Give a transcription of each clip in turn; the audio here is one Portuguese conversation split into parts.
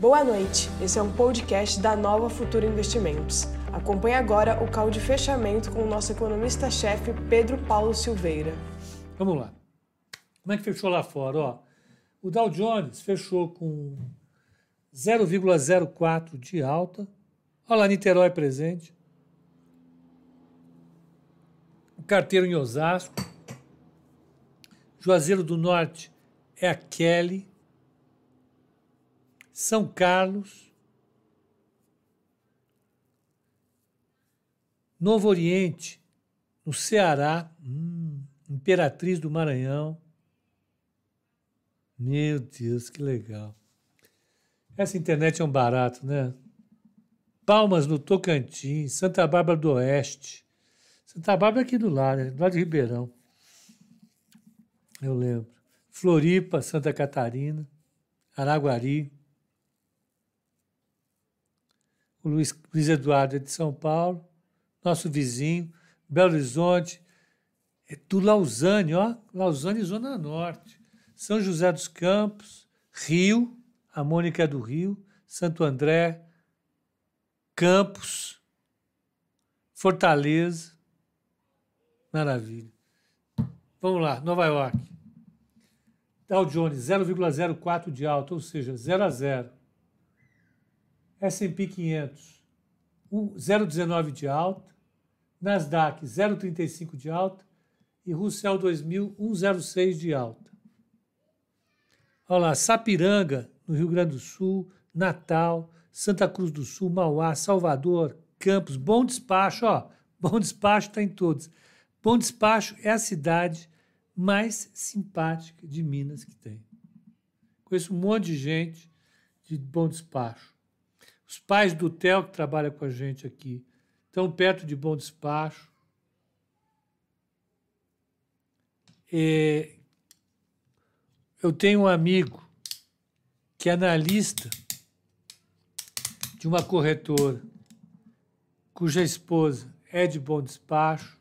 Boa noite, esse é um podcast da Nova Futura Investimentos. Acompanhe agora o call de fechamento com o nosso economista-chefe Pedro Paulo Silveira. Vamos lá. Como é que fechou lá fora? Ó, o Dow Jones fechou com 0,04 de alta. Olha lá, Niterói presente. O carteiro em Osasco. Juazeiro do Norte é a Kelly. São Carlos. Novo Oriente, no Ceará. Hum, Imperatriz do Maranhão. Meu Deus, que legal. Essa internet é um barato, né? Palmas no Tocantins, Santa Bárbara do Oeste. Santa Bárbara é aqui do lado, né? do lado de Ribeirão. Eu lembro. Floripa, Santa Catarina, Araguari. O Luiz, Luiz Eduardo é de São Paulo, nosso vizinho, Belo Horizonte, é do Lausanne, ó, Lausanne, Zona Norte. São José dos Campos, Rio, a Mônica é do Rio, Santo André, Campos, Fortaleza. Maravilha. Vamos lá, Nova York. Dow Jones 0,04 de alta, ou seja, 0 a 0. S&P 500 0,19 de alta, Nasdaq 0,35 de alta e Russell 2000 1,06 de alta. Olha lá, Sapiranga, no Rio Grande do Sul, Natal, Santa Cruz do Sul, Mauá, Salvador, Campos, Bom Despacho, ó, Bom Despacho está em todos. Bom Despacho é a cidade mais simpática de Minas que tem. Conheço um monte de gente de Bom Despacho. Os pais do Theo, que trabalha com a gente aqui, estão perto de Bom Despacho. É, eu tenho um amigo que é analista de uma corretora cuja esposa é de bom despacho.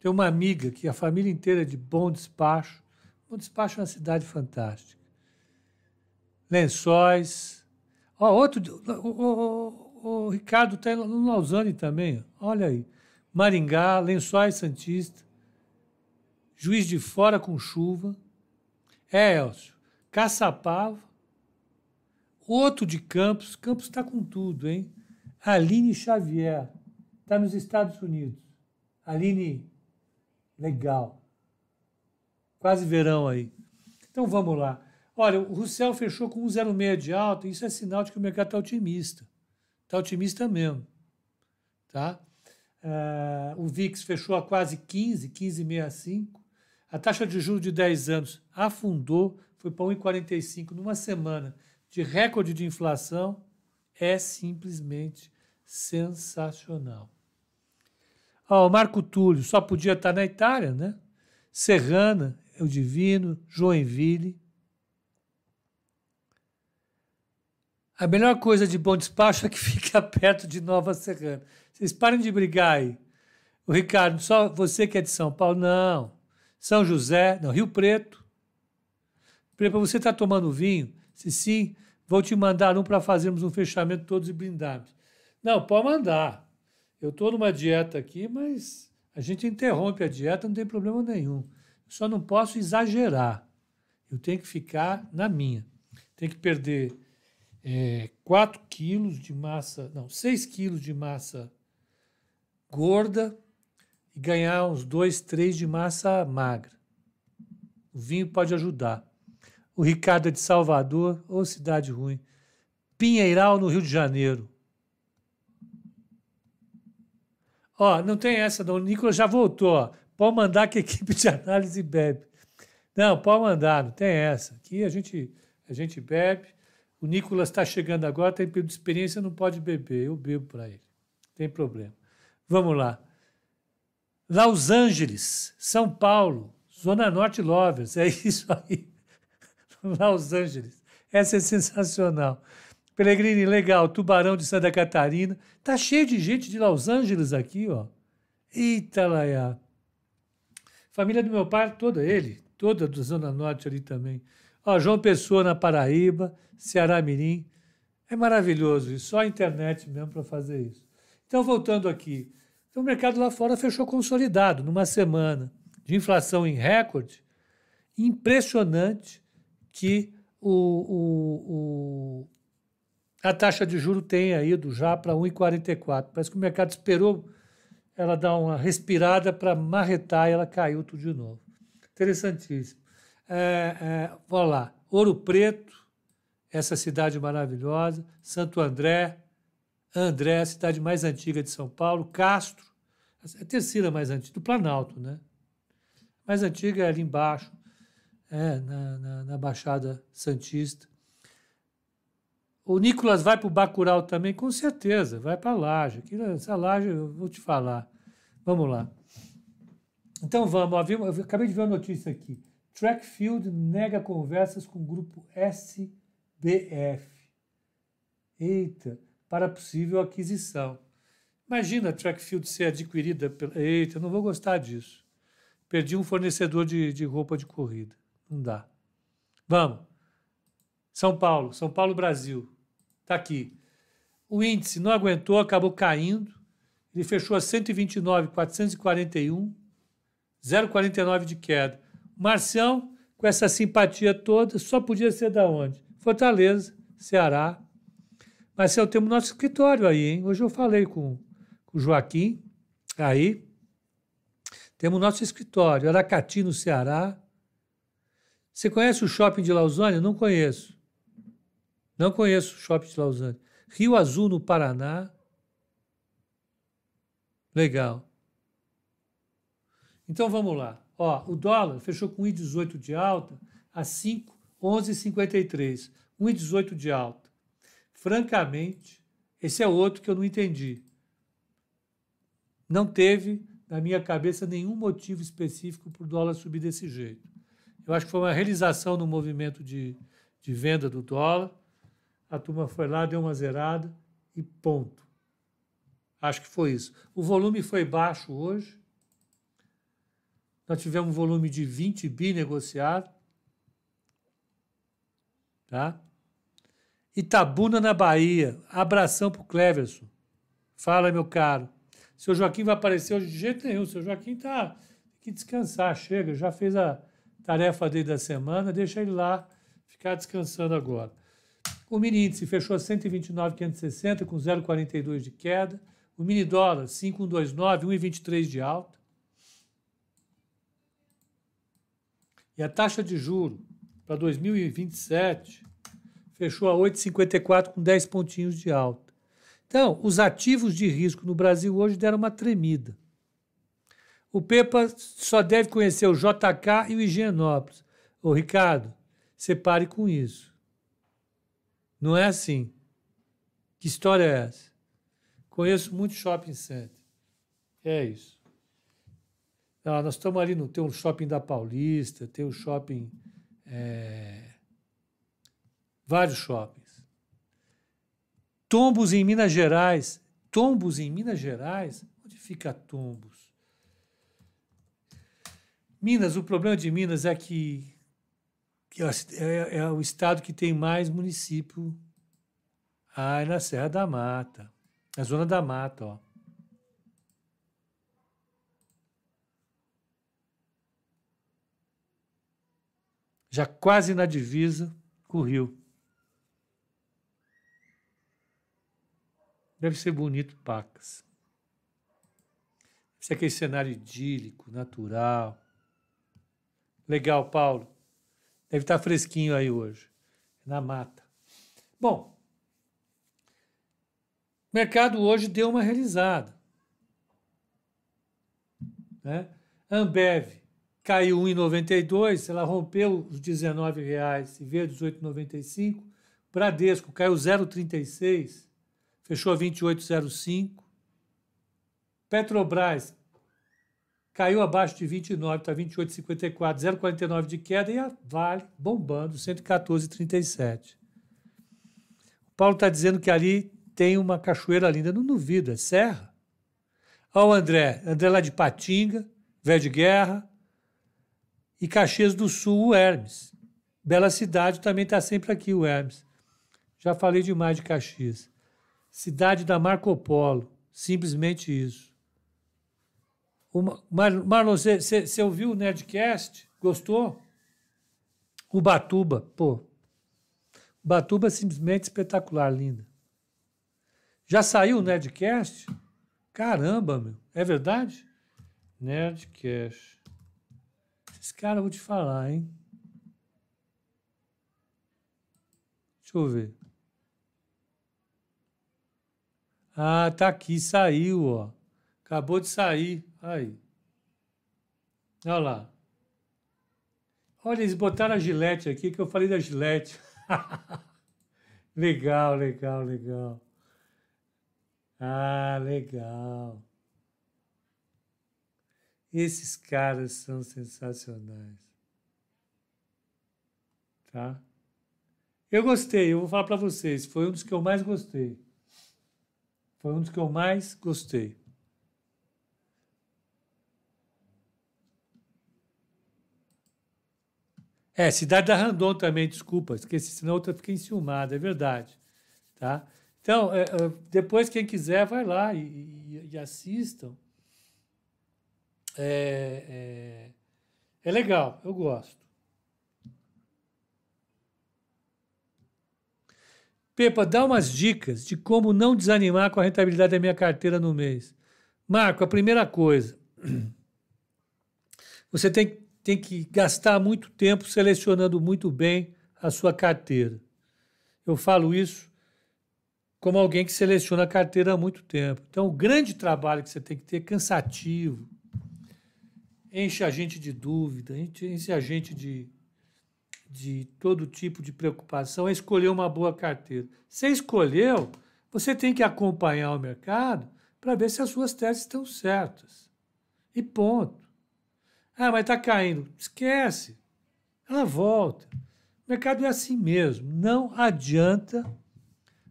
Tem uma amiga que a família inteira é de bom despacho. Bom despacho é uma cidade fantástica. Lençóis. Ó, outro. O, o, o, Ricardo está no Lausanne também. Olha aí. Maringá, Lençóis Santista. Juiz de Fora com chuva. É, Elcio. Caçapava. Outro de Campos. Campos está com tudo, hein? Aline Xavier. Está nos Estados Unidos. Aline, legal. Quase verão aí. Então vamos lá. Olha, o Russell fechou com 1,06 de alta. Isso é sinal de que o mercado está otimista. Está otimista mesmo. Tá? Uh, o VIX fechou a quase 15, 15,65. A taxa de juros de 10 anos afundou, foi para 1,45 numa semana de recorde de inflação. É simplesmente sensacional. Ó, o Marco Túlio só podia estar na Itália, né? Serrana, o Divino, Joinville. A melhor coisa de bom despacho é que fica perto de Nova Serrana. Vocês parem de brigar aí. O Ricardo, só você que é de São Paulo? Não. São José, não, Rio Preto. Para você estar tá tomando vinho? Se sim, vou te mandar um para fazermos um fechamento todos e blindarmos. Não, pode mandar. Eu estou numa dieta aqui, mas a gente interrompe a dieta, não tem problema nenhum. Só não posso exagerar. Eu tenho que ficar na minha. Tem que perder é, 4 quilos de massa, não, 6 quilos de massa gorda e ganhar uns 2, 3 de massa magra. O vinho pode ajudar. O Ricardo é de Salvador, ou cidade ruim. Pinheiral, no Rio de Janeiro. Ó, não tem essa não. O Nicolas já voltou. Ó. Pode mandar que a equipe de análise bebe. Não, pode mandar, não tem essa. Aqui a gente, a gente bebe. O Nicolas está chegando agora, tem período de experiência, não pode beber. Eu bebo para ele. Tem problema. Vamos lá. Los Angeles, São Paulo, Zona Norte Lovers, é isso aí. Los Angeles. Essa é sensacional. Peregrini, legal. Tubarão de Santa Catarina. Tá cheio de gente de Los Angeles aqui, ó. Eita, Laia. Família do meu pai, toda ele, toda do Zona Norte ali também. Ó, João Pessoa na Paraíba, Ceará Mirim. É maravilhoso isso, só a internet mesmo para fazer isso. Então, voltando aqui. Então, o mercado lá fora fechou consolidado numa semana de inflação em recorde. Impressionante que o, o, o a taxa de juro tenha ido já para 1,44. Parece que o mercado esperou ela dar uma respirada para marretar e ela caiu tudo de novo. Interessantíssimo. É, é, vamos lá. Ouro Preto, essa cidade maravilhosa. Santo André, André, a cidade mais antiga de São Paulo. Castro, a terceira mais antiga, do Planalto, né? Mais antiga é ali embaixo, é, na, na, na Baixada Santista. O Nicolas vai para o Bacurau também? Com certeza, vai para a laje. Essa laje eu vou te falar. Vamos lá. Então vamos, eu acabei de ver uma notícia aqui. Trackfield nega conversas com o grupo SBF. Eita, para possível aquisição. Imagina a Trackfield ser adquirida pela. Eita, não vou gostar disso. Perdi um fornecedor de, de roupa de corrida. Não dá. Vamos. São Paulo, São Paulo, Brasil. Está aqui. O índice não aguentou, acabou caindo. Ele fechou a 129,441, 0,49 de queda. Marcião, com essa simpatia toda, só podia ser da onde? Fortaleza, Ceará. Marcião, temos nosso escritório aí, hein? Hoje eu falei com, com o Joaquim, aí. Temos nosso escritório, Aracati, no Ceará. Você conhece o shopping de Lausanne? Não conheço. Não conheço o shopping de Lausanne. Rio Azul, no Paraná. Legal. Então vamos lá. Ó, o dólar fechou com 1,18 de alta a 5,11,53. 1,18 de alta. Francamente, esse é outro que eu não entendi. Não teve, na minha cabeça, nenhum motivo específico para o dólar subir desse jeito. Eu acho que foi uma realização no movimento de, de venda do dólar a turma foi lá, deu uma zerada e ponto. Acho que foi isso. O volume foi baixo hoje. Nós tivemos um volume de 20 bi negociado. Tá? Itabuna, na Bahia. Abração para o Cleverson. Fala, meu caro. Seu Joaquim vai aparecer hoje de jeito nenhum. Seu Joaquim está tem que descansar. Chega, já fez a tarefa dele da semana. Deixa ele lá ficar descansando agora. O mini índice fechou a 129,560 com 0,42 de queda. O mini dólar 5,129, 1,23 de alta. E a taxa de juro para 2027 fechou a 8,54 com 10 pontinhos de alta. Então, os ativos de risco no Brasil hoje deram uma tremida. O PEPA só deve conhecer o JK e o Higienópolis. Ô, Ricardo, separe com isso. Não é assim. Que história é essa? Conheço muito shopping center. É isso. Ah, nós estamos ali no tem o shopping da Paulista, tem o shopping. É, vários shoppings. Tombos em Minas Gerais. Tombos em Minas Gerais? Onde fica Tombos? Minas, o problema de Minas é que que é, é o estado que tem mais município ah, na Serra da Mata, na Zona da Mata, ó. Já quase na divisa com o Rio. Deve ser bonito, Pacas. Deve ser aquele cenário idílico, natural. Legal, Paulo. Deve estar fresquinho aí hoje, na mata. Bom, o mercado hoje deu uma realizada. Né? Ambev caiu 1,92, ela rompeu os R$19,00 e veio 18,95. Bradesco caiu 0,36, fechou 28,05. Petrobras caiu abaixo de 29, está 28,54, 0,49 de queda e a Vale bombando, 114,37. O Paulo está dizendo que ali tem uma cachoeira linda, não duvida, é serra. Olha o André, André lá de Patinga, Velho de Guerra, e Caxias do Sul, o Hermes. Bela cidade, também está sempre aqui o Hermes. Já falei demais de Caxias. Cidade da Marco Polo. Simplesmente isso. Mar Marlon, você ouviu o Nerdcast? Gostou? Ubatuba, pô. Ubatuba é simplesmente espetacular, linda. Já saiu o Nerdcast? Caramba, meu. É verdade? Nerdcast. Esse cara eu vou te falar, hein? Deixa eu ver. Ah, tá aqui, saiu, ó. Acabou de sair. Aí. Olha lá. Olha, eles botaram a gilete aqui, que eu falei da gilete. legal, legal, legal. Ah, legal. Esses caras são sensacionais. Tá? Eu gostei, eu vou falar para vocês, foi um dos que eu mais gostei. Foi um dos que eu mais gostei. É, Cidade da Randon também, desculpa, esqueci, senão outra fiquei enciumada, é verdade. Tá? Então, é, é, depois, quem quiser, vai lá e, e, e assistam. É, é, é legal, eu gosto. Pepa, dá umas dicas de como não desanimar com a rentabilidade da minha carteira no mês. Marco, a primeira coisa, você tem, tem que gastar muito tempo selecionando muito bem a sua carteira. Eu falo isso como alguém que seleciona a carteira há muito tempo. Então, o grande trabalho que você tem que ter é cansativo, enche a gente de dúvida, enche a gente de de todo tipo de preocupação é escolher uma boa carteira. Você escolheu, você tem que acompanhar o mercado para ver se as suas teses estão certas. E ponto. Ah, mas está caindo. Esquece. Ela volta. O mercado é assim mesmo. Não adianta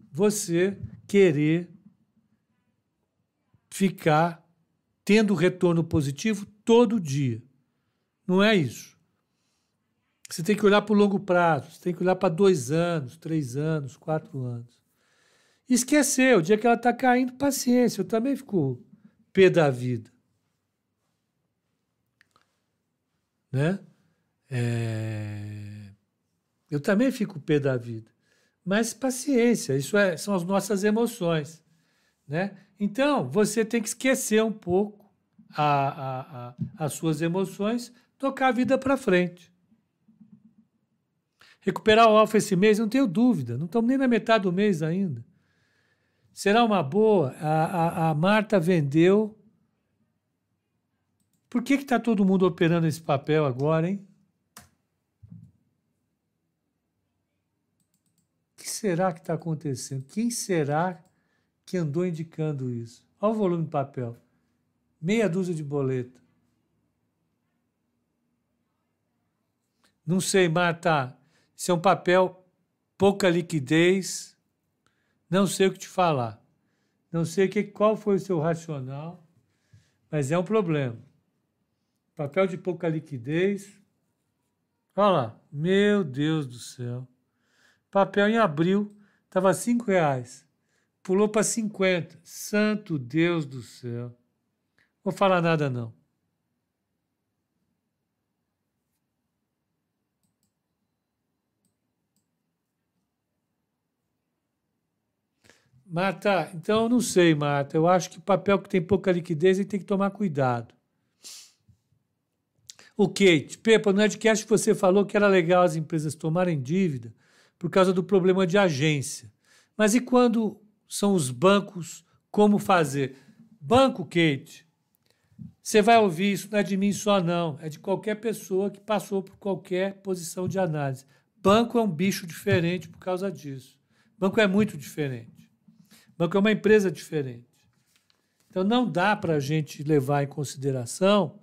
você querer ficar tendo retorno positivo todo dia. Não é isso. Você tem que olhar para o longo prazo, você tem que olhar para dois anos, três anos, quatro anos. Esquecer, o dia que ela está caindo, paciência, eu também fico pé da vida. Né? É... Eu também fico pé da vida. Mas paciência, isso é, são as nossas emoções. Né? Então, você tem que esquecer um pouco a, a, a, as suas emoções, tocar a vida para frente. Recuperar o alfa esse mês, não tenho dúvida. Não estamos nem na metade do mês ainda. Será uma boa. A, a, Marta vendeu. Por que está todo mundo operando esse papel agora, hein? O que será que está acontecendo? Quem será que andou indicando isso? Olha o volume do papel. Meia dúzia de boleta. Não sei, Marta. Isso é um papel pouca liquidez. Não sei o que te falar. Não sei que, qual foi o seu racional, mas é um problema. Papel de pouca liquidez. Olha lá, meu Deus do céu. Papel em abril estava cinco reais. Pulou para 50. Santo Deus do céu. Vou falar nada não. Marta, então eu não sei, Marta. Eu acho que papel que tem pouca liquidez ele tem que tomar cuidado. O Kate, Pepa, no Edcast você falou que era legal as empresas tomarem dívida por causa do problema de agência. Mas e quando são os bancos, como fazer? Banco, Kate, você vai ouvir isso, não é de mim só, não. É de qualquer pessoa que passou por qualquer posição de análise. Banco é um bicho diferente por causa disso. Banco é muito diferente. Banco é uma empresa diferente. Então não dá para a gente levar em consideração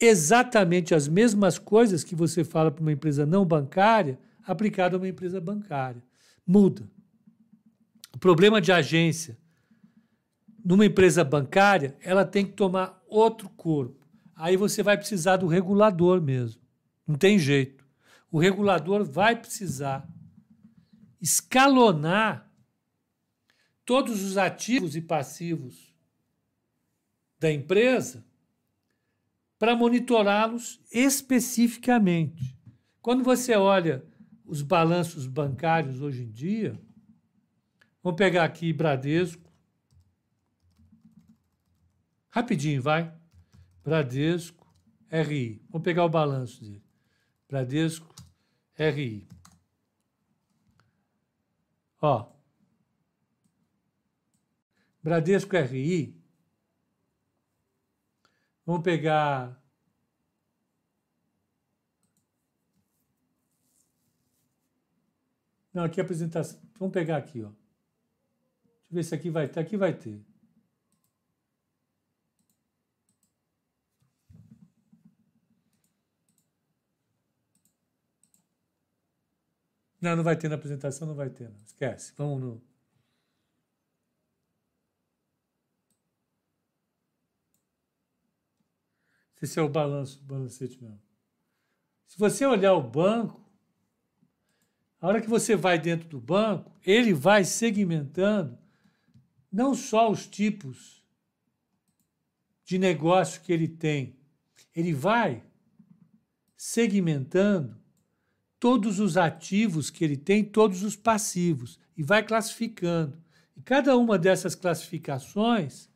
exatamente as mesmas coisas que você fala para uma empresa não bancária aplicada a uma empresa bancária. Muda. O problema de agência numa empresa bancária, ela tem que tomar outro corpo. Aí você vai precisar do regulador mesmo. Não tem jeito. O regulador vai precisar escalonar todos os ativos e passivos da empresa para monitorá-los especificamente. Quando você olha os balanços bancários hoje em dia, vamos pegar aqui Bradesco. Rapidinho, vai. Bradesco, RI. Vamos pegar o balanço dele. Bradesco, RI. Ó. Bradesco RI. Vamos pegar Não, aqui a apresentação. Vamos pegar aqui, ó. Deixa eu ver se aqui vai ter. Aqui vai ter. Não, não vai ter na apresentação, não vai ter. Não. Esquece. Vamos no. Esse é o balanço, o balancete mesmo. Se você olhar o banco, a hora que você vai dentro do banco, ele vai segmentando não só os tipos de negócio que ele tem, ele vai segmentando todos os ativos que ele tem, todos os passivos, e vai classificando. E cada uma dessas classificações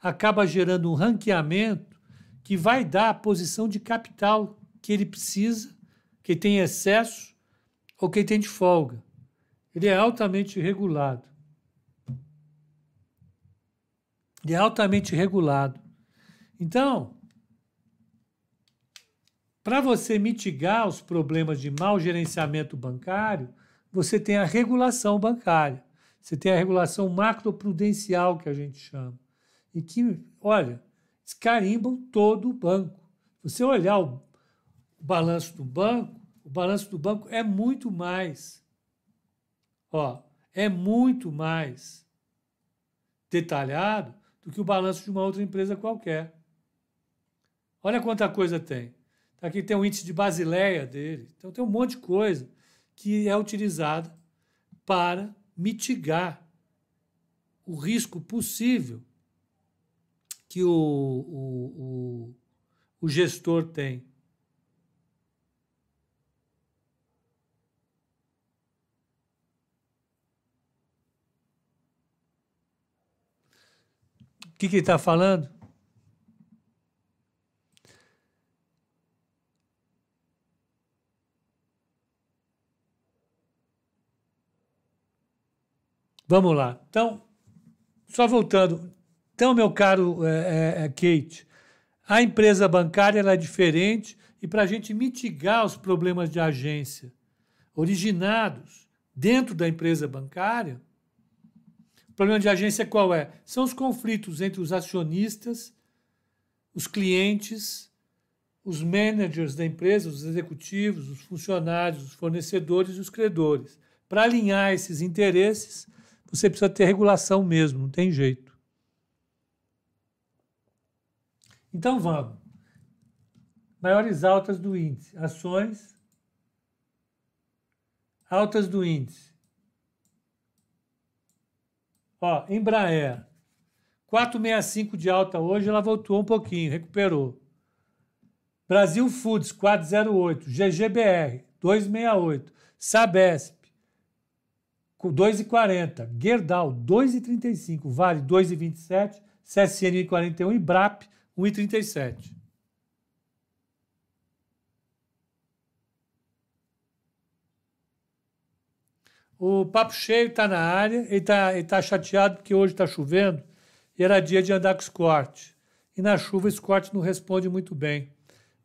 acaba gerando um ranqueamento que vai dar a posição de capital que ele precisa, que tem excesso ou quem tem de folga. Ele é altamente regulado. Ele é altamente regulado. Então, para você mitigar os problemas de mau gerenciamento bancário, você tem a regulação bancária. Você tem a regulação macroprudencial, que a gente chama. E que, olha, escarimbam todo o banco. Você olhar o balanço do banco, o balanço do banco é muito mais, ó, é muito mais detalhado do que o balanço de uma outra empresa qualquer. Olha quanta coisa tem. Aqui tem o índice de Basileia dele. Então tem um monte de coisa que é utilizada para mitigar o risco possível que o, o, o, o gestor tem. Que, que ele está falando? Vamos lá. Então, só voltando. Então, meu caro é, é, Kate, a empresa bancária é diferente e para a gente mitigar os problemas de agência originados dentro da empresa bancária, problema de agência qual é? São os conflitos entre os acionistas, os clientes, os managers da empresa, os executivos, os funcionários, os fornecedores e os credores. Para alinhar esses interesses, você precisa ter regulação mesmo, não tem jeito. Então vamos. Maiores altas do índice. Ações altas do índice. Ó, Embraer, 465 de alta hoje, ela voltou um pouquinho, recuperou. Brasil Foods, 408. GGBR, 268. Sabesp, 2,40. Gerdau, 2,35. Vale, 2,27. CSN, 1,41. E BRAP, 1,37. O Papo Cheio está na área, ele está tá chateado porque hoje está chovendo e era dia de andar com Escort. E na chuva o Escort não responde muito bem.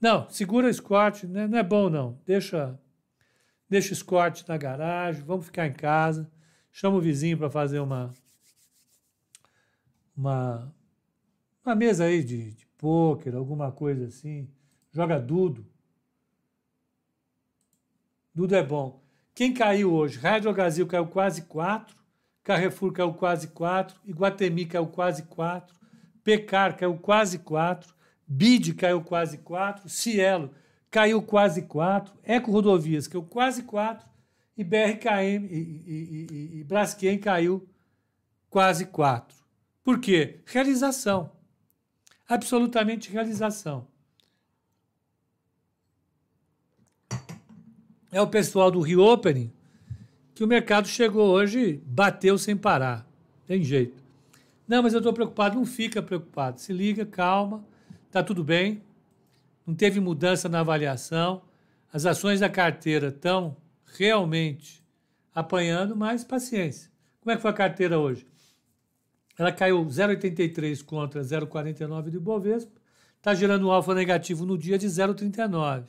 Não, segura o Escort, né? não é bom não. Deixa, deixa o Escort na garagem, vamos ficar em casa. Chama o vizinho para fazer uma, uma, uma mesa aí de, de pôquer, alguma coisa assim. Joga Dudo. Dudo é bom. Quem caiu hoje? Rádio Brasil caiu quase 4, Carrefour caiu quase 4, Iguatemi caiu quase 4, Pecar caiu quase 4, Bid caiu quase 4, Cielo caiu quase 4, Eco Rodovias caiu quase 4 e BRKM e, e, e, e Braskem caiu quase 4. Por quê? Realização. Absolutamente realização. É o pessoal do Reopening que o mercado chegou hoje, bateu sem parar. Tem jeito. Não, mas eu estou preocupado. Não fica preocupado. Se liga, calma, está tudo bem. Não teve mudança na avaliação. As ações da carteira estão realmente apanhando, mas paciência. Como é que foi a carteira hoje? Ela caiu 0,83 contra 0,49 do Ibovespa, está gerando um alfa negativo no dia de 0,39.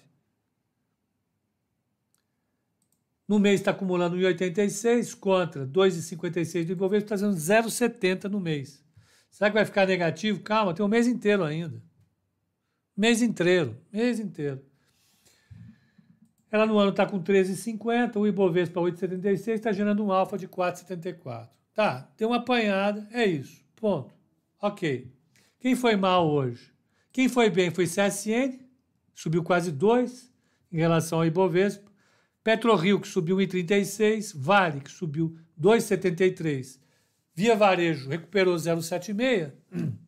No mês está acumulando 1,86 contra 2,56 do Ibovespa, está fazendo 0,70 no mês. Será que vai ficar negativo? Calma, tem um mês inteiro ainda. Mês inteiro, mês inteiro. Ela no ano está com 13,50, o Ibovespa 8,76, está gerando um alfa de 4,74. Tá, tem uma apanhada, é isso. Ponto. Ok. Quem foi mal hoje? Quem foi bem foi CSN, subiu quase 2 em relação ao Ibovespa. PetroRio, que subiu 1,36, Vale, que subiu 2,73. Via Varejo recuperou 0,76.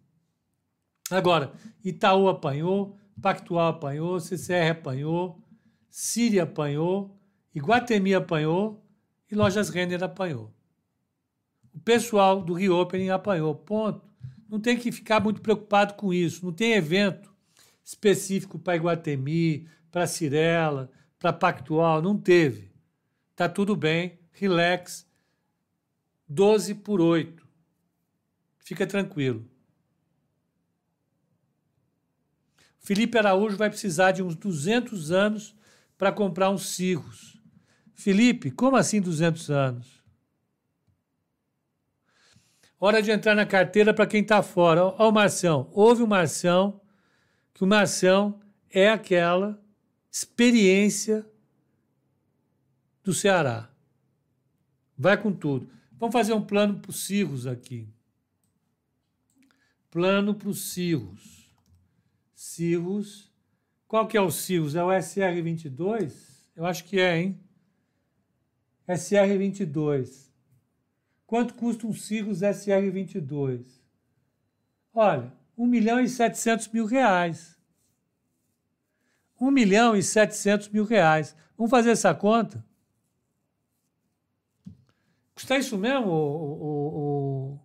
Agora, Itaú apanhou, Pactual apanhou, CCR apanhou, Síria apanhou, Iguatemi apanhou e Lojas Renner apanhou. O pessoal do Reopening apanhou, ponto. Não tem que ficar muito preocupado com isso. Não tem evento específico para Iguatemi, para Cirela, para Pactual, não teve. Tá tudo bem, relax. 12 por 8. Fica tranquilo. Felipe Araújo vai precisar de uns 200 anos para comprar uns cirros. Felipe, como assim 200 anos? Hora de entrar na carteira para quem está fora. Ó, o Marção. Houve o Marção, que o Marção é aquela experiência do Ceará. Vai com tudo. Vamos fazer um plano para os cirros aqui. Plano para os cirros. Cirros. Qual que é o cirros? É o SR22? Eu acho que é, hein? SR22. Quanto custa um cirros SR22? Olha, 1 milhão e 700 mil reais. 1 milhão e 700 mil reais. Vamos fazer essa conta? Custa isso mesmo, o, o, o...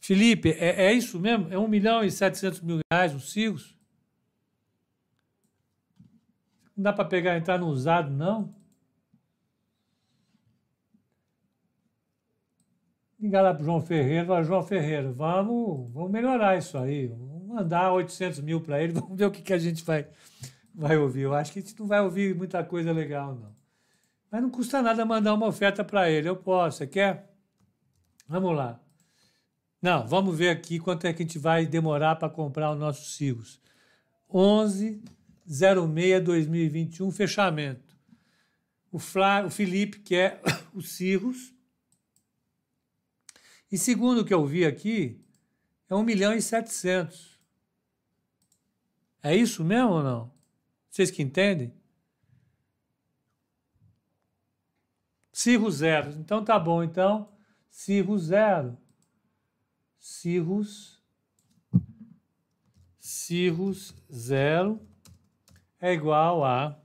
Felipe, é, é, isso mesmo? É 1 milhão e 700 mil reais os CIGOS? Não dá para pegar entrar no usado, não? Ligar para o João Ferreira, falar, João Ferreira, vamos, vamos melhorar isso aí, vamos mandar 800 mil para ele, vamos ver o que, que a gente vai, vai ouvir. Eu acho que a gente não vai ouvir muita coisa legal, não. Mas não custa nada mandar uma oferta para ele, eu posso, você quer? Vamos lá. Não, vamos ver aqui quanto é que a gente vai demorar para comprar os nossos CIGOS. 11 06 2021, fechamento. O, Flá, o Felipe quer os CIRROS, e segundo o que eu vi aqui, é 1 milhão e 700. É isso mesmo ou não? Vocês que entendem? Cirro zero. Então tá bom. Então, cirro zero. Cirrus. Cirrus zero é igual a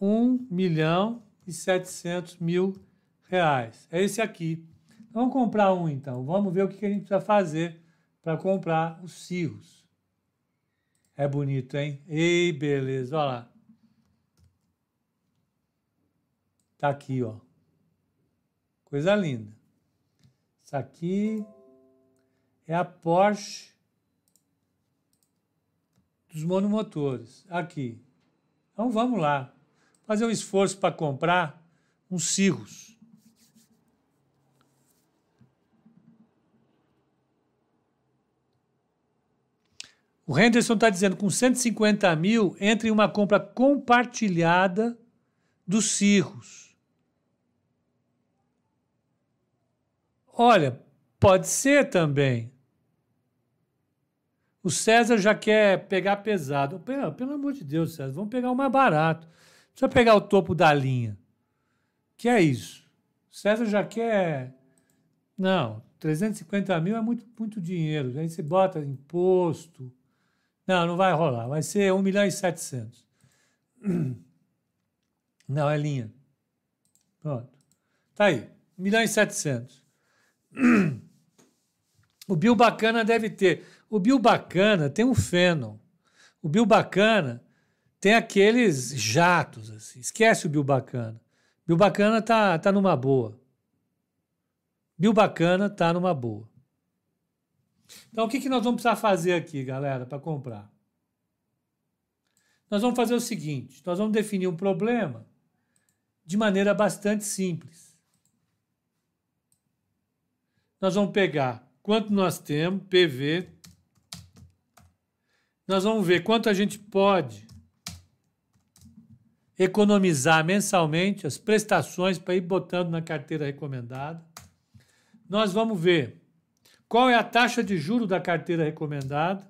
1 milhão e 700 mil reais. É esse aqui. Vamos comprar um então. Vamos ver o que a gente precisa fazer para comprar os cirros. É bonito, hein? Ei, beleza. Olha lá. Tá aqui, ó. Coisa linda. Isso aqui é a Porsche dos monomotores. Aqui. Então vamos lá. Fazer um esforço para comprar uns cirros. O Henderson está dizendo com 150 mil entre em uma compra compartilhada dos cirros. Olha, pode ser também. O César já quer pegar pesado. Pelo, pelo amor de Deus, César, vamos pegar o mais barato. Não precisa pegar o topo da linha. Que é isso? O César já quer. Não, 350 mil é muito, muito dinheiro. Aí você bota imposto. Não, não vai rolar. Vai ser 1 milhão e 700. Não, é linha. Pronto. Tá aí. 1 milhão e 700. O Bill Bacana deve ter. O Bill Bacana tem um Fennel. O Bill Bacana tem aqueles jatos. Assim. Esquece o Bill Bacana. Bill Bacana tá, tá numa boa. Bill Bacana tá numa boa. Então, o que, que nós vamos precisar fazer aqui, galera, para comprar? Nós vamos fazer o seguinte: nós vamos definir um problema de maneira bastante simples. Nós vamos pegar quanto nós temos, PV. Nós vamos ver quanto a gente pode economizar mensalmente as prestações para ir botando na carteira recomendada. Nós vamos ver qual é a taxa de juro da carteira recomendada.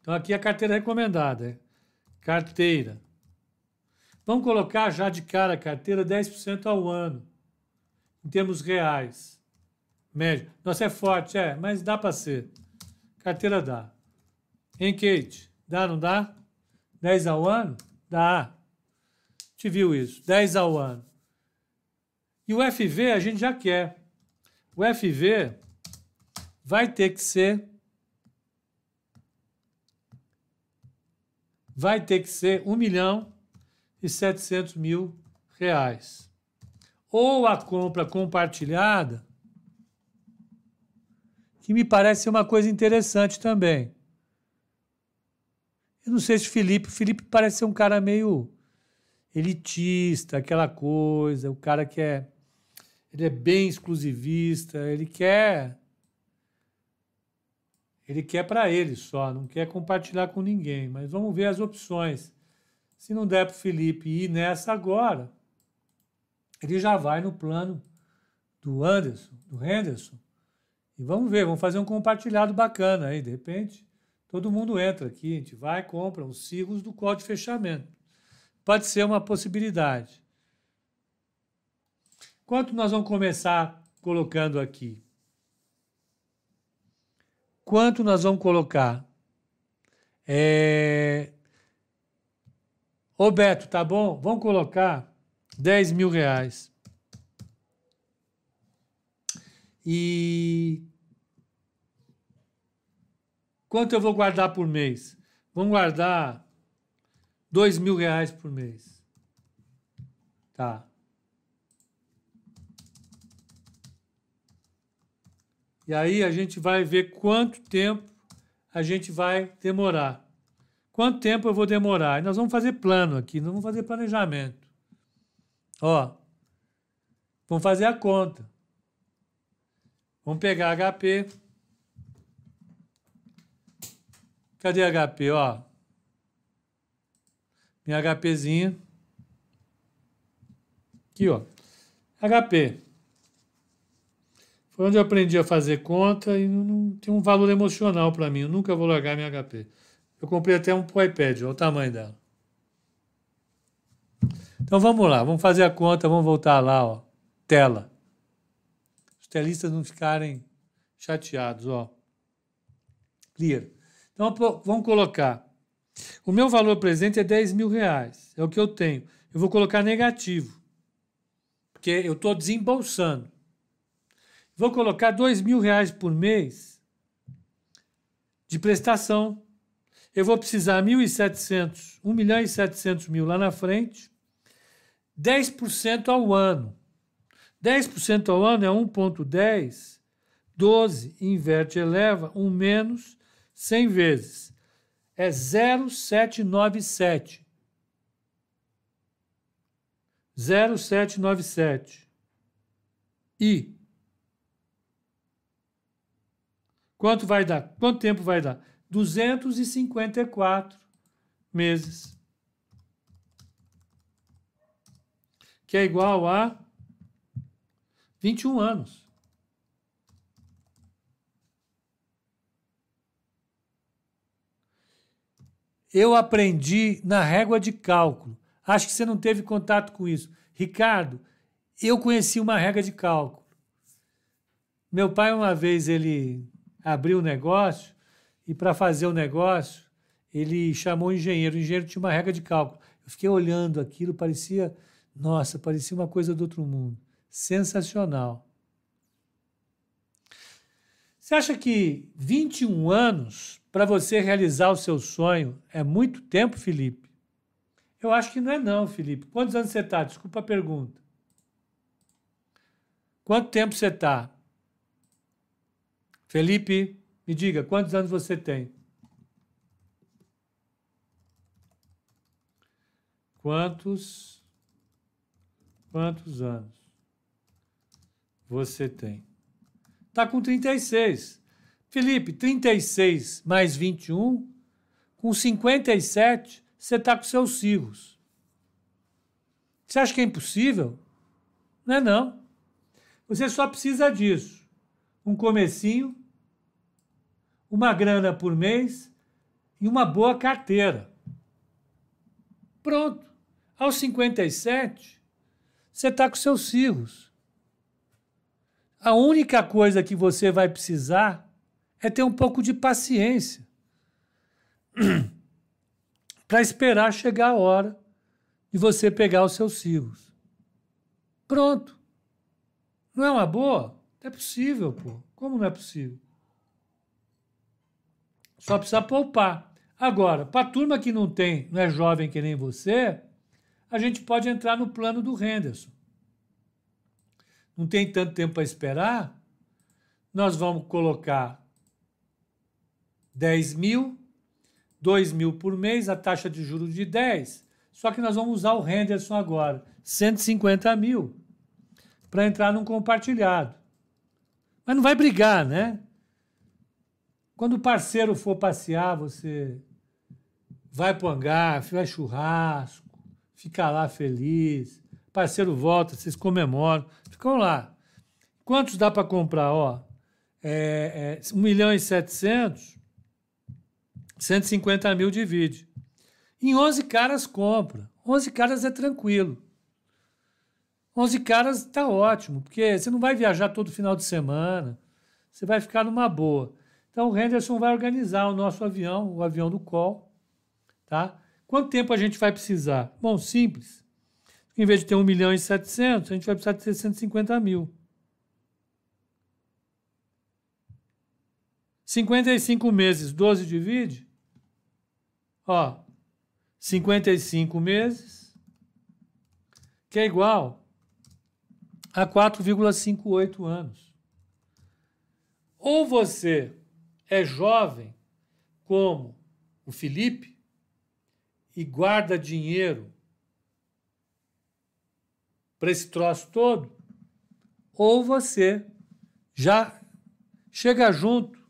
Então aqui é a carteira recomendada, é carteira. Vamos colocar já de cara a carteira 10% ao ano, em termos reais médio. Nossa, é forte, é, mas dá para ser. Carteira dá. Hein, Kate? Dá, não dá? 10 ao ano? Dá. Te viu isso? 10 ao ano. E o FV a gente já quer. O FV vai ter que ser. Vai ter que ser 1 milhão e 700 mil reais. Ou a compra compartilhada que me parece ser uma coisa interessante também. Eu não sei se o Felipe. Felipe parece ser um cara meio elitista, aquela coisa, o cara que é. Ele é bem exclusivista, ele quer. Ele quer para ele só, não quer compartilhar com ninguém. Mas vamos ver as opções. Se não der para o Felipe ir nessa agora, ele já vai no plano do Anderson, do Henderson, e vamos ver, vamos fazer um compartilhado bacana aí. De repente, todo mundo entra aqui, a gente vai compra os siglos do código de fechamento. Pode ser uma possibilidade. Quanto nós vamos começar colocando aqui? Quanto nós vamos colocar? É... Ô Beto, tá bom? Vamos colocar 10 mil reais. E quanto eu vou guardar por mês? Vamos guardar dois mil reais por mês. Tá. E aí a gente vai ver quanto tempo a gente vai demorar. Quanto tempo eu vou demorar? E nós vamos fazer plano aqui, não vamos fazer planejamento. Ó, vamos fazer a conta. Vamos pegar HP. Cadê HP, ó? Minha HPzinha. Aqui, ó. HP. Foi onde eu aprendi a fazer conta e não, não tem um valor emocional para mim. Eu nunca vou largar minha HP. Eu comprei até um pro iPad, olha o tamanho dela. Então vamos lá, vamos fazer a conta, vamos voltar lá, ó. Tela os telistas não ficarem chateados, ó. Clear. Então, vamos colocar. O meu valor presente é 10 mil reais. É o que eu tenho. Eu vou colocar negativo. Porque eu estou desembolsando. Vou colocar 2 mil reais por mês de prestação. Eu vou precisar 1.700, 1 milhão e 700 mil lá na frente. 10% ao ano. 10% ao ano é 1,10. 12 inverte eleva, 1 menos 100 vezes. É 0,797. 0,797. E quanto vai dar? Quanto tempo vai dar? 254 meses. Que é igual a 21 anos. Eu aprendi na régua de cálculo. Acho que você não teve contato com isso. Ricardo, eu conheci uma regra de cálculo. Meu pai, uma vez, ele abriu um negócio e, para fazer o negócio, ele chamou o engenheiro. O engenheiro tinha uma regra de cálculo. Eu fiquei olhando aquilo, parecia, nossa, parecia uma coisa do outro mundo. Sensacional. Você acha que 21 anos para você realizar o seu sonho é muito tempo, Felipe? Eu acho que não é não, Felipe. Quantos anos você está? Desculpa a pergunta. Quanto tempo você está? Felipe, me diga, quantos anos você tem? Quantos quantos anos você tem? Tá com 36. Felipe, 36 mais 21, com 57, você tá com seus filhos. Você acha que é impossível? Não é não. Você só precisa disso. Um comecinho, uma grana por mês e uma boa carteira. Pronto. Aos 57, você está com seus filhos. A única coisa que você vai precisar é ter um pouco de paciência para esperar chegar a hora de você pegar os seus filhos. Pronto. Não é uma boa? É possível, pô. Como não é possível? Só precisa poupar. Agora, para a turma que não tem, não é jovem que nem você, a gente pode entrar no plano do Henderson. Não tem tanto tempo para esperar, nós vamos colocar 10 mil, 2 mil por mês, a taxa de juros de 10, só que nós vamos usar o Henderson agora, 150 mil, para entrar num compartilhado. Mas não vai brigar, né? Quando o parceiro for passear, você vai para o hangar, faz churrasco, fica lá feliz. Parceiro volta, vocês comemoram, ficam lá. Quantos dá para comprar? Ó, é, é, 1 milhão e 700, 150 mil divide. Em 11 caras compra. 11 caras é tranquilo. 11 caras está ótimo, porque você não vai viajar todo final de semana, você vai ficar numa boa. Então o Henderson vai organizar o nosso avião, o avião do Col, tá? Quanto tempo a gente vai precisar? Bom, simples. Em vez de ter 1 milhão e 700, a gente vai precisar de 650 mil. 55 meses, 12 divide. Ó, 55 meses, que é igual a 4,58 anos. Ou você é jovem, como o Felipe, e guarda dinheiro para esse troço todo, ou você já chega junto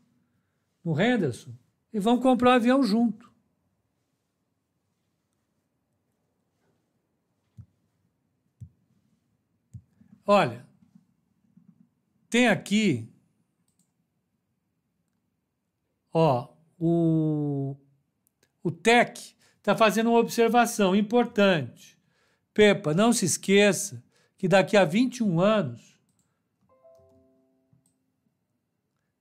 no Henderson e vão comprar o um avião junto. Olha, tem aqui Ó, o, o TEC está fazendo uma observação importante. Pepa, não se esqueça que daqui a 21 anos,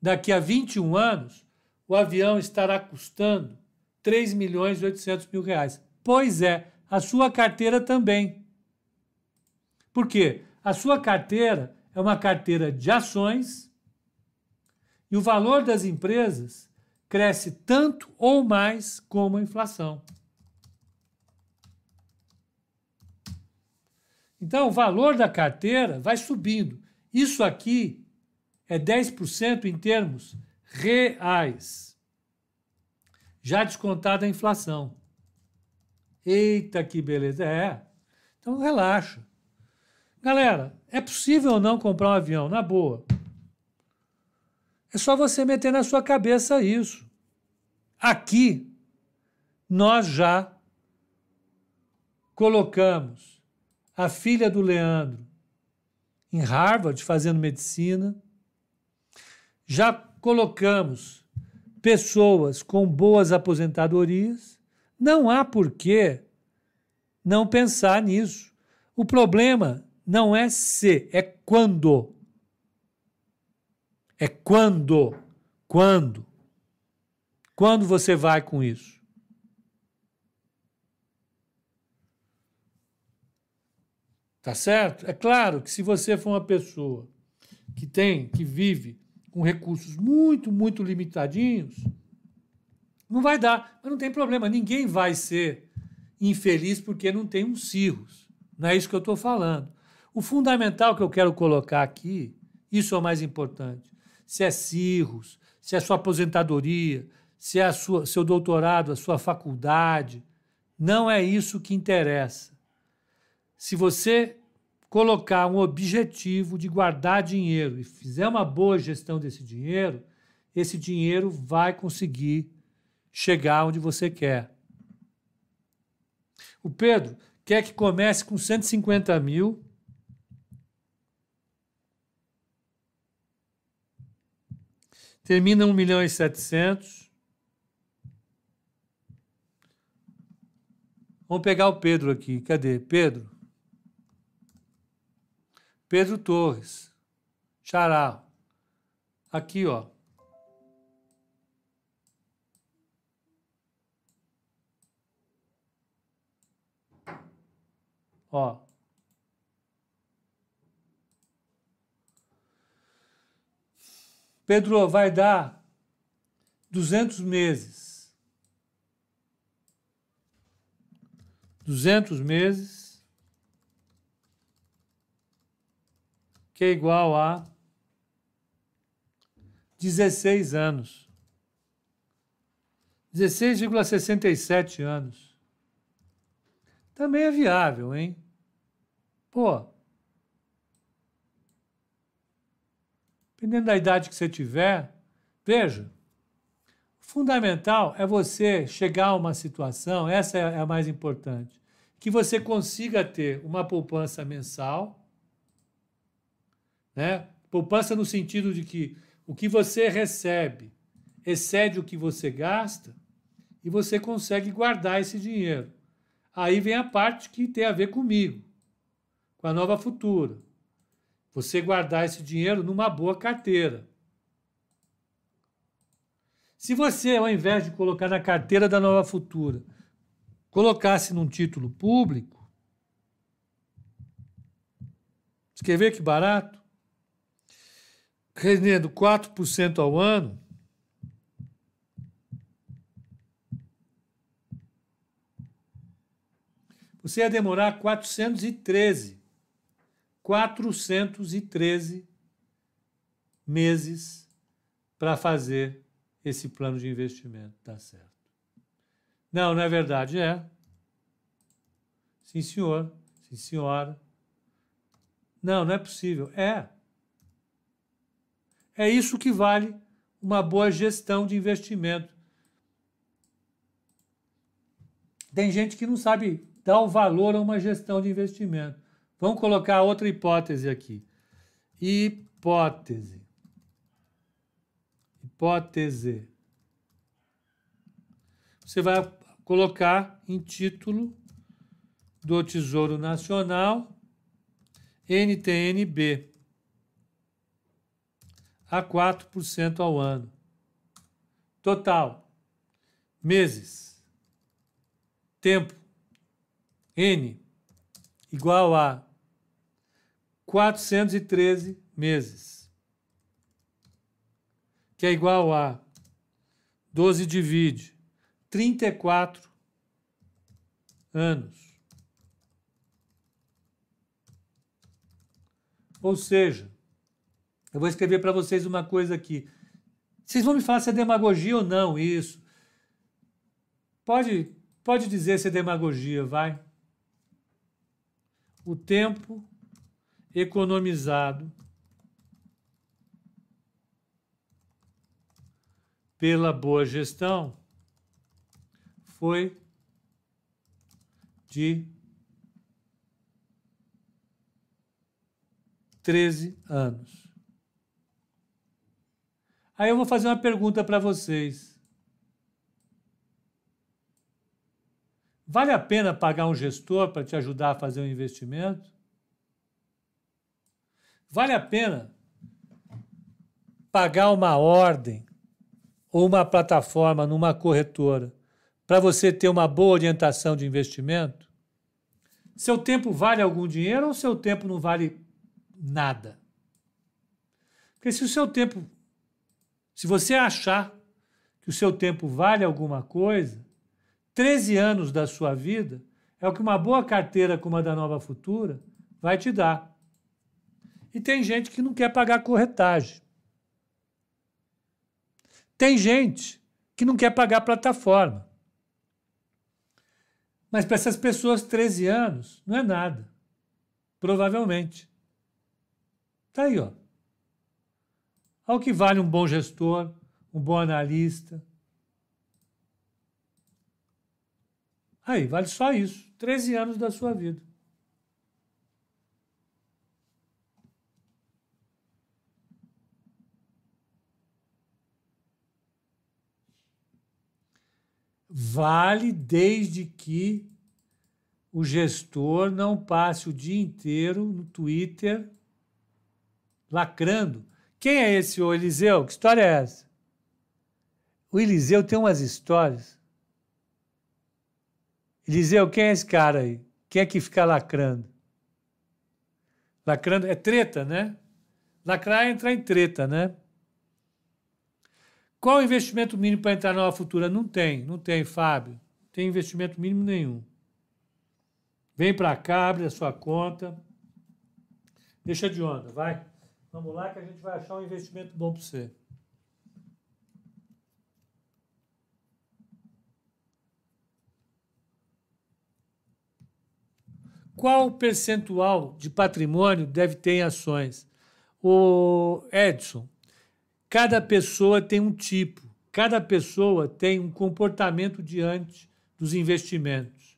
daqui a 21 anos, o avião estará custando 3 milhões e 800 mil reais. Pois é, a sua carteira também. Por quê? A sua carteira é uma carteira de ações e o valor das empresas cresce tanto ou mais como a inflação. Então, o valor da carteira vai subindo. Isso aqui é 10% em termos reais, já descontada a inflação. Eita, que beleza! É. Então, relaxa. Galera, é possível ou não comprar um avião? Na boa. É só você meter na sua cabeça isso. Aqui, nós já colocamos a filha do Leandro em Harvard fazendo medicina, já colocamos pessoas com boas aposentadorias, Não há porquê não pensar nisso. O problema não é se, é quando. É quando. Quando. Quando você vai com isso? Tá certo? É claro que se você for uma pessoa que tem, que vive com recursos muito, muito limitadinhos, não vai dar. Mas não tem problema, ninguém vai ser infeliz porque não tem uns cirros. Não é isso que eu estou falando. O fundamental que eu quero colocar aqui, isso é o mais importante. Se é cirros, se é sua aposentadoria, se é sua, seu doutorado, a sua faculdade, não é isso que interessa se você colocar um objetivo de guardar dinheiro e fizer uma boa gestão desse dinheiro, esse dinheiro vai conseguir chegar onde você quer. O Pedro quer que comece com 150 mil. Termina 1 milhão e 700. Vamos pegar o Pedro aqui. Cadê? Pedro. Pedro Torres, Xará. Aqui, ó. Ó. Pedro vai dar 200 meses. 200 meses que é igual a 16 anos. 16,67 anos. Também é viável, hein? Pô. Dependendo da idade que você tiver, veja. O fundamental é você chegar a uma situação, essa é a mais importante, que você consiga ter uma poupança mensal né? Poupança no sentido de que o que você recebe excede o que você gasta e você consegue guardar esse dinheiro. Aí vem a parte que tem a ver comigo, com a nova futura. Você guardar esse dinheiro numa boa carteira. Se você, ao invés de colocar na carteira da nova futura, colocasse num título público, escrever que barato, rendendo 4% ao ano, você ia demorar 413, 413 meses para fazer esse plano de investimento, tá certo? Não, não é verdade, é. Sim, senhor. Sim, senhora. Não, não é possível. É. É isso que vale uma boa gestão de investimento. Tem gente que não sabe dar o valor a uma gestão de investimento. Vamos colocar outra hipótese aqui. Hipótese. Hipótese. Você vai colocar em título do Tesouro Nacional NTNB a 4% ao ano. Total, meses, tempo, N igual a 413 meses, que é igual a 12 divide 34 anos. Ou seja, eu vou escrever para vocês uma coisa aqui. Vocês vão me falar se é demagogia ou não isso. Pode, pode dizer se é demagogia, vai. O tempo economizado pela boa gestão foi de 13 anos. Aí eu vou fazer uma pergunta para vocês. Vale a pena pagar um gestor para te ajudar a fazer um investimento? Vale a pena pagar uma ordem ou uma plataforma numa corretora para você ter uma boa orientação de investimento? Seu tempo vale algum dinheiro ou seu tempo não vale nada? Porque se o seu tempo, se você achar que o seu tempo vale alguma coisa, 13 anos da sua vida é o que uma boa carteira como a da Nova Futura vai te dar. E tem gente que não quer pagar corretagem. Tem gente que não quer pagar plataforma. Mas para essas pessoas, 13 anos não é nada. Provavelmente. Está aí, ó. Ao que vale um bom gestor, um bom analista. Aí, vale só isso. 13 anos da sua vida. Vale desde que o gestor não passe o dia inteiro no Twitter lacrando. Quem é esse o Eliseu? Que história é essa? O Eliseu tem umas histórias. Eliseu, quem é esse cara aí? Quem é que fica lacrando? Lacrando é treta, né? Lacrar é entrar em treta, né? Qual investimento mínimo para entrar numa futura? Não tem, não tem, Fábio. Não tem investimento mínimo nenhum. Vem para cá, abre a sua conta. Deixa de onda, vai. Vamos lá que a gente vai achar um investimento bom para você. Qual percentual de patrimônio deve ter em ações? O Edson, cada pessoa tem um tipo, cada pessoa tem um comportamento diante dos investimentos.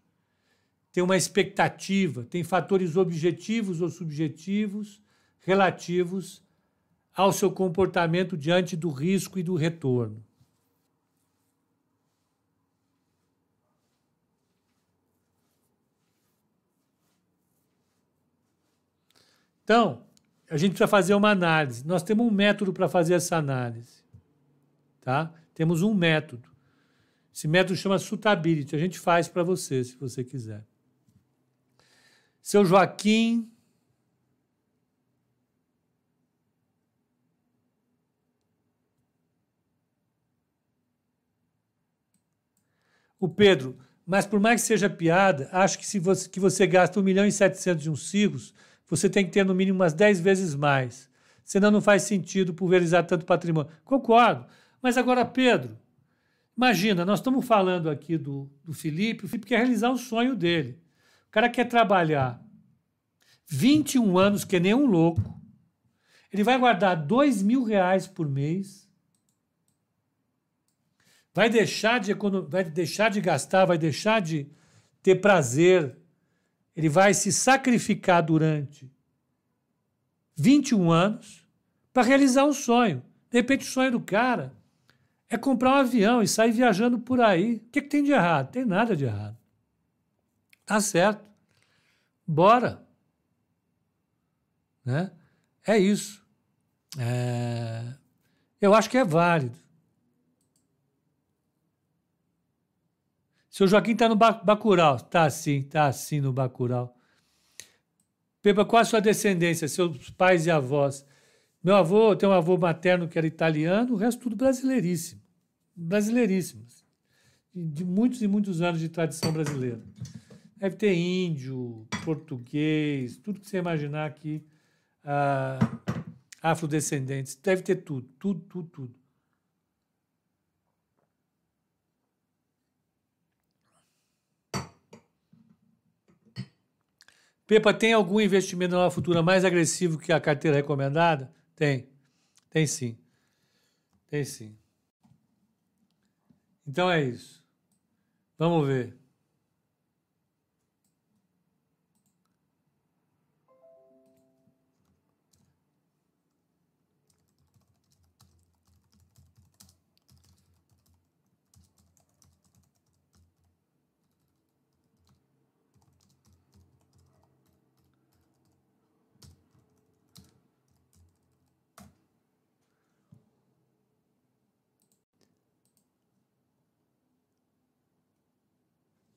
Tem uma expectativa, tem fatores objetivos ou subjetivos relativos ao seu comportamento diante do risco e do retorno. Então, a gente precisa fazer uma análise. Nós temos um método para fazer essa análise. Tá? Temos um método. Esse método chama Suitability. A gente faz para você, se você quiser. Seu Joaquim. O Pedro, mas por mais que seja piada, acho que se você, que você gasta 1 milhão e 700 de uns cigos, você tem que ter no mínimo umas 10 vezes mais. Senão não faz sentido pulverizar tanto patrimônio. Concordo. Mas agora, Pedro, imagina, nós estamos falando aqui do, do Felipe, o Felipe quer realizar o sonho dele. O cara quer trabalhar 21 anos, que é nem um louco. Ele vai guardar 2 mil reais por mês. Vai deixar, de, vai deixar de gastar, vai deixar de ter prazer ele vai se sacrificar durante 21 anos para realizar um sonho. De repente, o sonho do cara é comprar um avião e sair viajando por aí. O que, que tem de errado? Tem nada de errado. Tá certo. Bora. Né? É isso. É... Eu acho que é válido. Seu Joaquim está no Bacurau. Está assim, está assim no Bacurau. Pepa, qual a sua descendência? Seus pais e avós? Meu avô, tem um avô materno que era italiano, o resto tudo brasileiríssimo. Brasileiríssimos. De muitos e muitos anos de tradição brasileira. Deve ter índio, português, tudo que você imaginar aqui, ah, afrodescendentes. Deve ter tudo, tudo, tudo, tudo. Pepa, tem algum investimento na futura mais agressivo que a carteira recomendada? Tem. Tem sim. Tem sim. Então é isso. Vamos ver.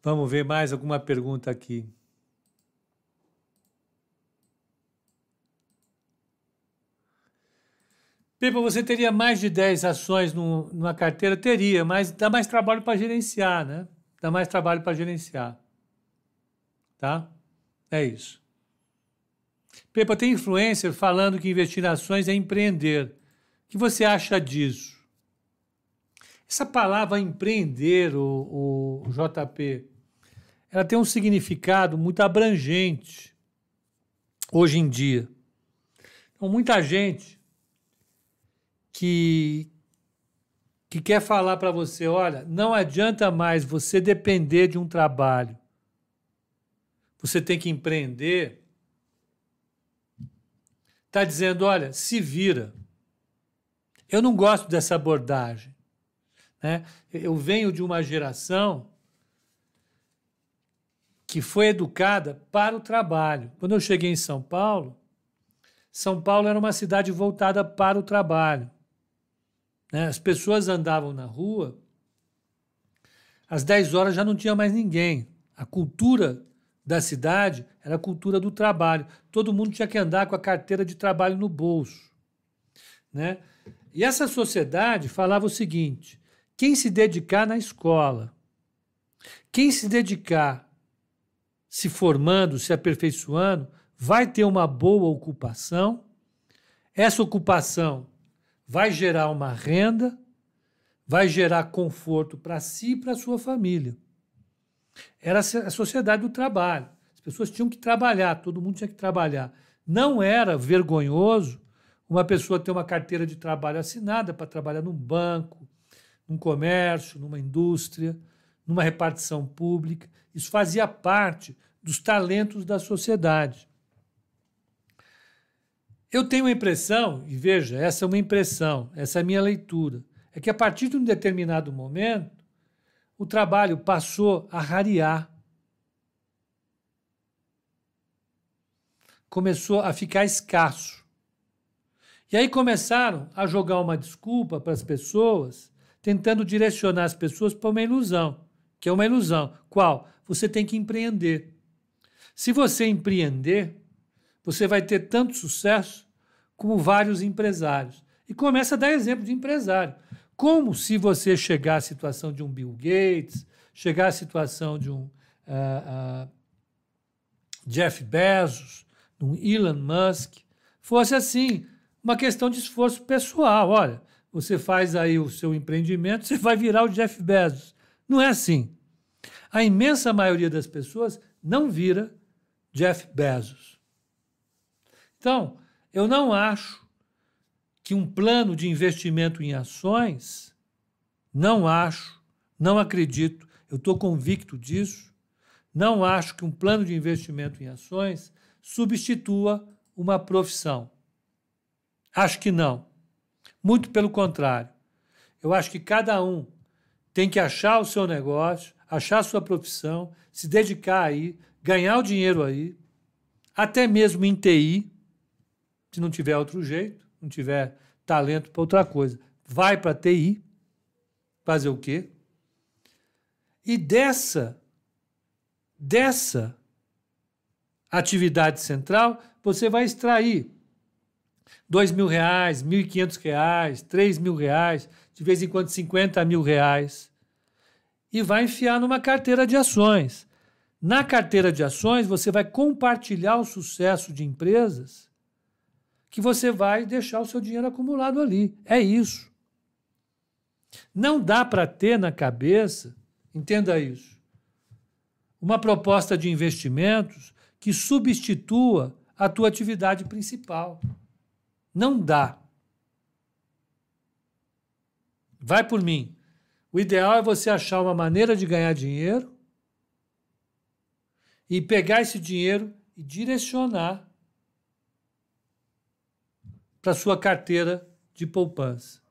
Vamos ver mais alguma pergunta aqui. Pepa, você teria mais de 10 ações no, numa carteira? Teria, mas dá mais trabalho para gerenciar, né? Dá mais trabalho para gerenciar. Tá? É isso. Pepa, tem influencer falando que investir em ações é empreender. O que você acha disso? Essa palavra empreender, o, o JP, ela tem um significado muito abrangente hoje em dia. Então, muita gente que, que quer falar para você: olha, não adianta mais você depender de um trabalho. Você tem que empreender. Está dizendo: olha, se vira. Eu não gosto dessa abordagem. Né? Eu venho de uma geração que foi educada para o trabalho. Quando eu cheguei em São Paulo, São Paulo era uma cidade voltada para o trabalho. Né? As pessoas andavam na rua, às 10 horas já não tinha mais ninguém. A cultura da cidade era a cultura do trabalho. Todo mundo tinha que andar com a carteira de trabalho no bolso. Né? E essa sociedade falava o seguinte: quem se dedicar na escola, quem se dedicar se formando, se aperfeiçoando, vai ter uma boa ocupação. Essa ocupação vai gerar uma renda, vai gerar conforto para si e para sua família. Era a sociedade do trabalho. As pessoas tinham que trabalhar, todo mundo tinha que trabalhar. Não era vergonhoso uma pessoa ter uma carteira de trabalho assinada para trabalhar num banco, num comércio, numa indústria, numa repartição pública. Isso fazia parte dos talentos da sociedade. Eu tenho a impressão, e veja, essa é uma impressão, essa é a minha leitura, é que a partir de um determinado momento, o trabalho passou a rarear. Começou a ficar escasso. E aí começaram a jogar uma desculpa para as pessoas, tentando direcionar as pessoas para uma ilusão, que é uma ilusão. Qual? Você tem que empreender. Se você empreender, você vai ter tanto sucesso como vários empresários. E começa a dar exemplo de empresário. Como se você chegar à situação de um Bill Gates, chegar à situação de um uh, uh, Jeff Bezos, de um Elon Musk, fosse assim, uma questão de esforço pessoal. Olha, você faz aí o seu empreendimento, você vai virar o Jeff Bezos. Não é assim. A imensa maioria das pessoas não vira Jeff Bezos. Então, eu não acho que um plano de investimento em ações, não acho, não acredito, eu estou convicto disso, não acho que um plano de investimento em ações substitua uma profissão. Acho que não. Muito pelo contrário. Eu acho que cada um tem que achar o seu negócio, achar a sua profissão, se dedicar aí, ganhar o dinheiro aí, até mesmo em TI, se não tiver outro jeito, não tiver talento para outra coisa, vai para TI fazer o quê? E dessa dessa atividade central, você vai extrair dois mil reais, mil e quinhentos reais, três mil reais, de vez em quando cinquenta mil reais, e vai enfiar numa carteira de ações. Na carteira de ações, você vai compartilhar o sucesso de empresas que você vai deixar o seu dinheiro acumulado ali. É isso. Não dá para ter na cabeça, entenda isso, uma proposta de investimentos que substitua a tua atividade principal. Não dá. Vai por mim. O ideal é você achar uma maneira de ganhar dinheiro e pegar esse dinheiro e direcionar para sua carteira de poupança.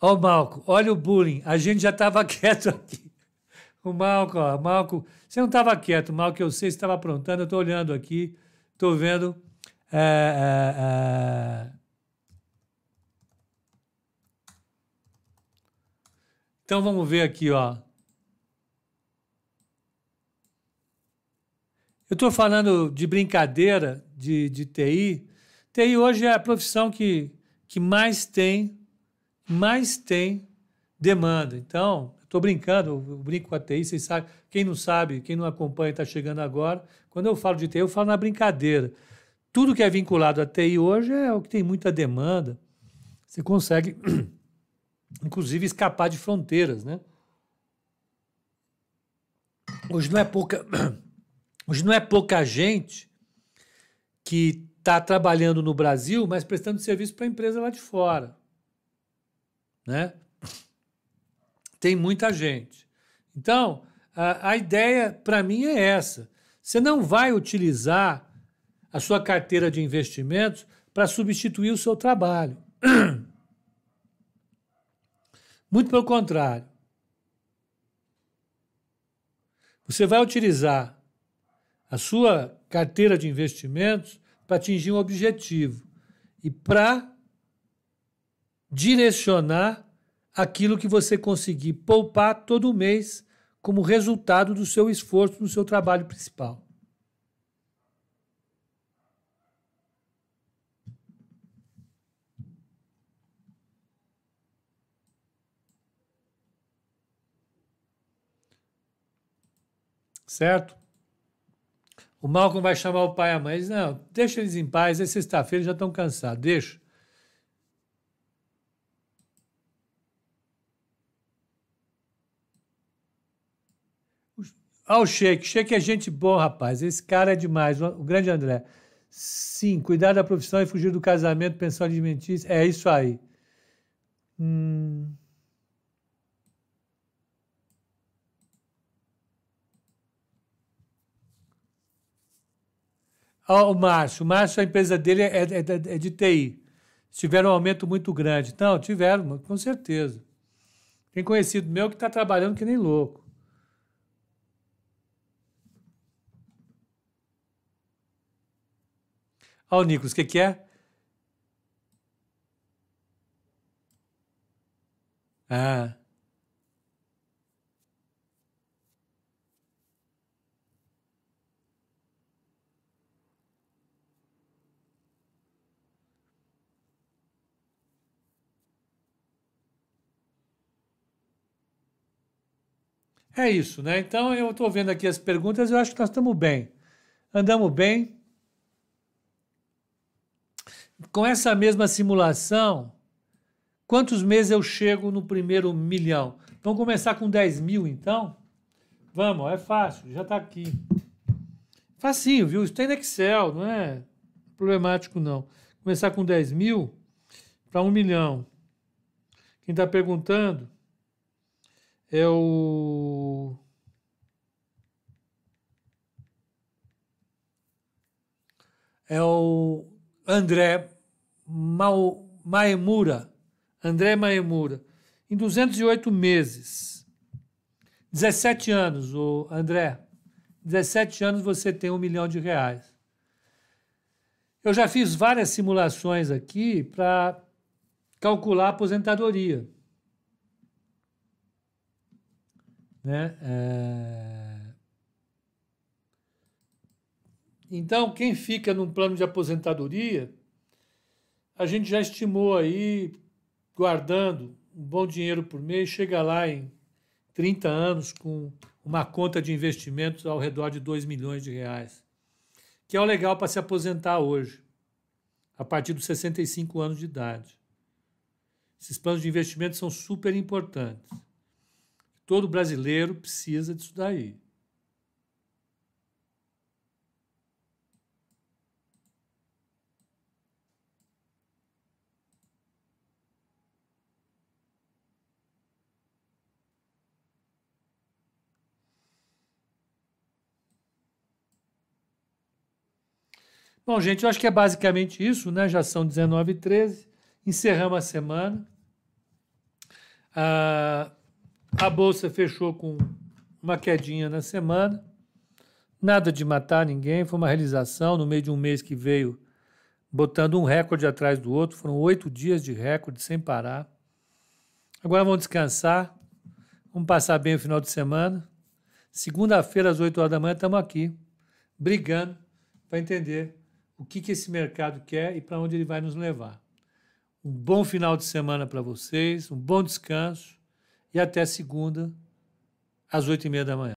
Ó, oh, Malco, olha o bullying. A gente já estava quieto aqui. O Malco, ó, Malco, você não estava quieto, mal que eu sei, você estava aprontando. Eu estou olhando aqui, estou vendo. É, é, é... Então vamos ver aqui, ó. Eu estou falando de brincadeira de, de TI. TI hoje é a profissão que, que mais tem, mais tem demanda. Então, estou brincando, brinco com a TI, vocês sabem, quem não sabe, quem não acompanha está chegando agora. Quando eu falo de TI, eu falo na brincadeira. Tudo que é vinculado à TI hoje é o que tem muita demanda. Você consegue, inclusive, escapar de fronteiras, né? Hoje não é pouca, hoje não é pouca gente que está trabalhando no Brasil, mas prestando serviço para a empresa lá de fora, né? Tem muita gente. Então, a, a ideia para mim é essa. Você não vai utilizar a sua carteira de investimentos para substituir o seu trabalho. Muito pelo contrário. Você vai utilizar a sua carteira de investimentos para atingir um objetivo e para direcionar aquilo que você conseguir poupar todo mês como resultado do seu esforço no seu trabalho principal. Certo? O Malcolm vai chamar o pai e a mãe. Diz, não, deixa eles em paz, é sexta-feira, já estão cansados, deixa. Olha o Sheik. Sheik é gente boa, rapaz. Esse cara é demais. O grande André. Sim, cuidar da profissão e fugir do casamento, pensão alimentícia. É isso aí. Hum. Oh, o Márcio. O Márcio, a empresa dele é, é, é de TI. Tiveram um aumento muito grande. Não, tiveram, com certeza. Tem conhecido meu que está trabalhando que nem louco. Olha o Nicolas, o que, que é? Ah. É isso, né? Então eu estou vendo aqui as perguntas, eu acho que nós estamos bem. Andamos bem com essa mesma simulação, quantos meses eu chego no primeiro milhão? Vamos começar com 10 mil, então? Vamos, é fácil, já está aqui. Facinho, viu? Isso tem no Excel, não é problemático, não. Começar com 10 mil para 1 milhão. Quem está perguntando é o. É o André Maemura, André Maemura, em 208 meses. 17 anos, o André. 17 anos você tem um milhão de reais. Eu já fiz várias simulações aqui para calcular a aposentadoria. Né? É... Então, quem fica num plano de aposentadoria, a gente já estimou aí, guardando um bom dinheiro por mês, chega lá em 30 anos com uma conta de investimentos ao redor de 2 milhões de reais, que é o legal para se aposentar hoje, a partir dos 65 anos de idade. Esses planos de investimento são super importantes. Todo brasileiro precisa disso daí. Bom, gente, eu acho que é basicamente isso, né? Já são 19 e 13 encerramos a semana. A, a bolsa fechou com uma quedinha na semana. Nada de matar ninguém, foi uma realização no meio de um mês que veio botando um recorde atrás do outro. Foram oito dias de recorde sem parar. Agora vamos descansar. Vamos passar bem o final de semana. Segunda-feira, às 8 horas da manhã, estamos aqui, brigando para entender o que, que esse mercado quer e para onde ele vai nos levar. Um bom final de semana para vocês, um bom descanso e até segunda, às 8 e meia da manhã.